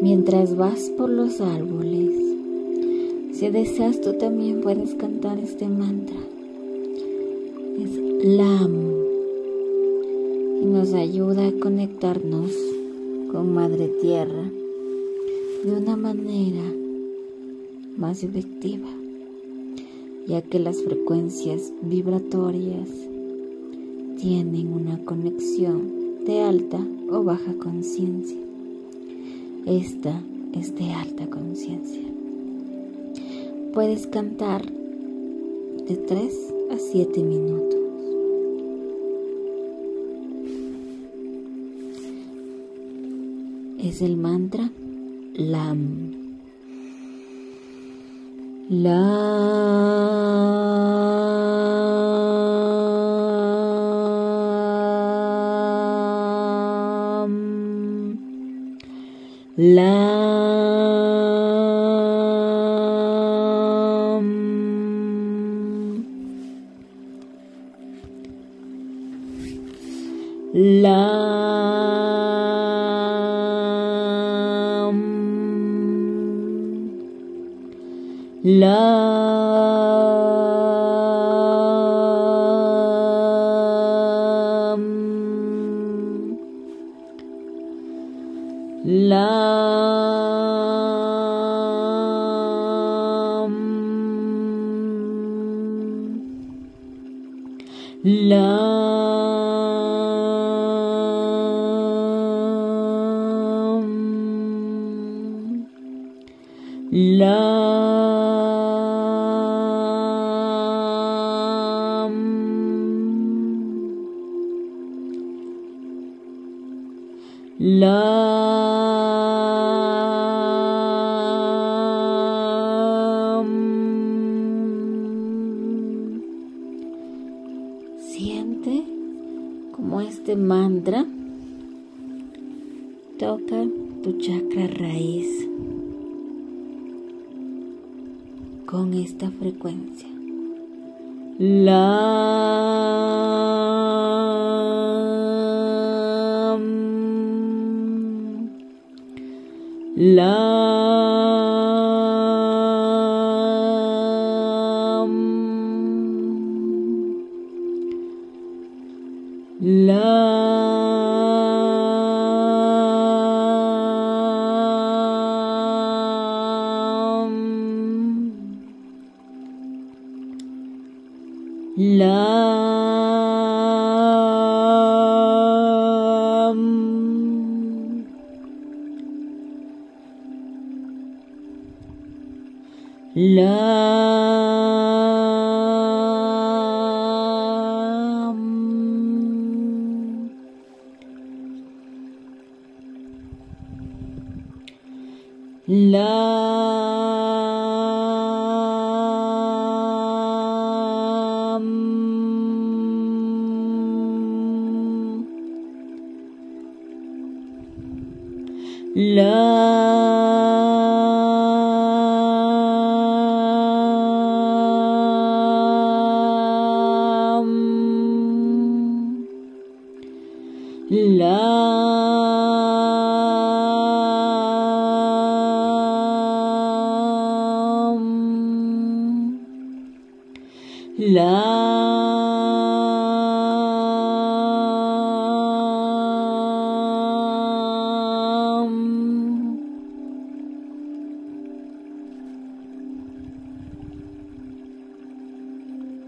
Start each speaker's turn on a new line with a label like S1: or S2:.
S1: mientras vas por los árboles. Si deseas, tú también puedes cantar este mantra. Es LAM y nos ayuda a conectarnos con Madre Tierra de una manera más efectiva, ya que las frecuencias vibratorias tienen una conexión de alta o baja conciencia. Esta es de alta conciencia. Puedes cantar de 3 a 7 minutos. Es el mantra LAM. LAM. Lam. Lam. Lam. Lam. Lam. Lam. Lam. Este mantra toca tu chakra raíz con esta frecuencia. Lam. Lam. Lam. Lam. Lam. Lam. La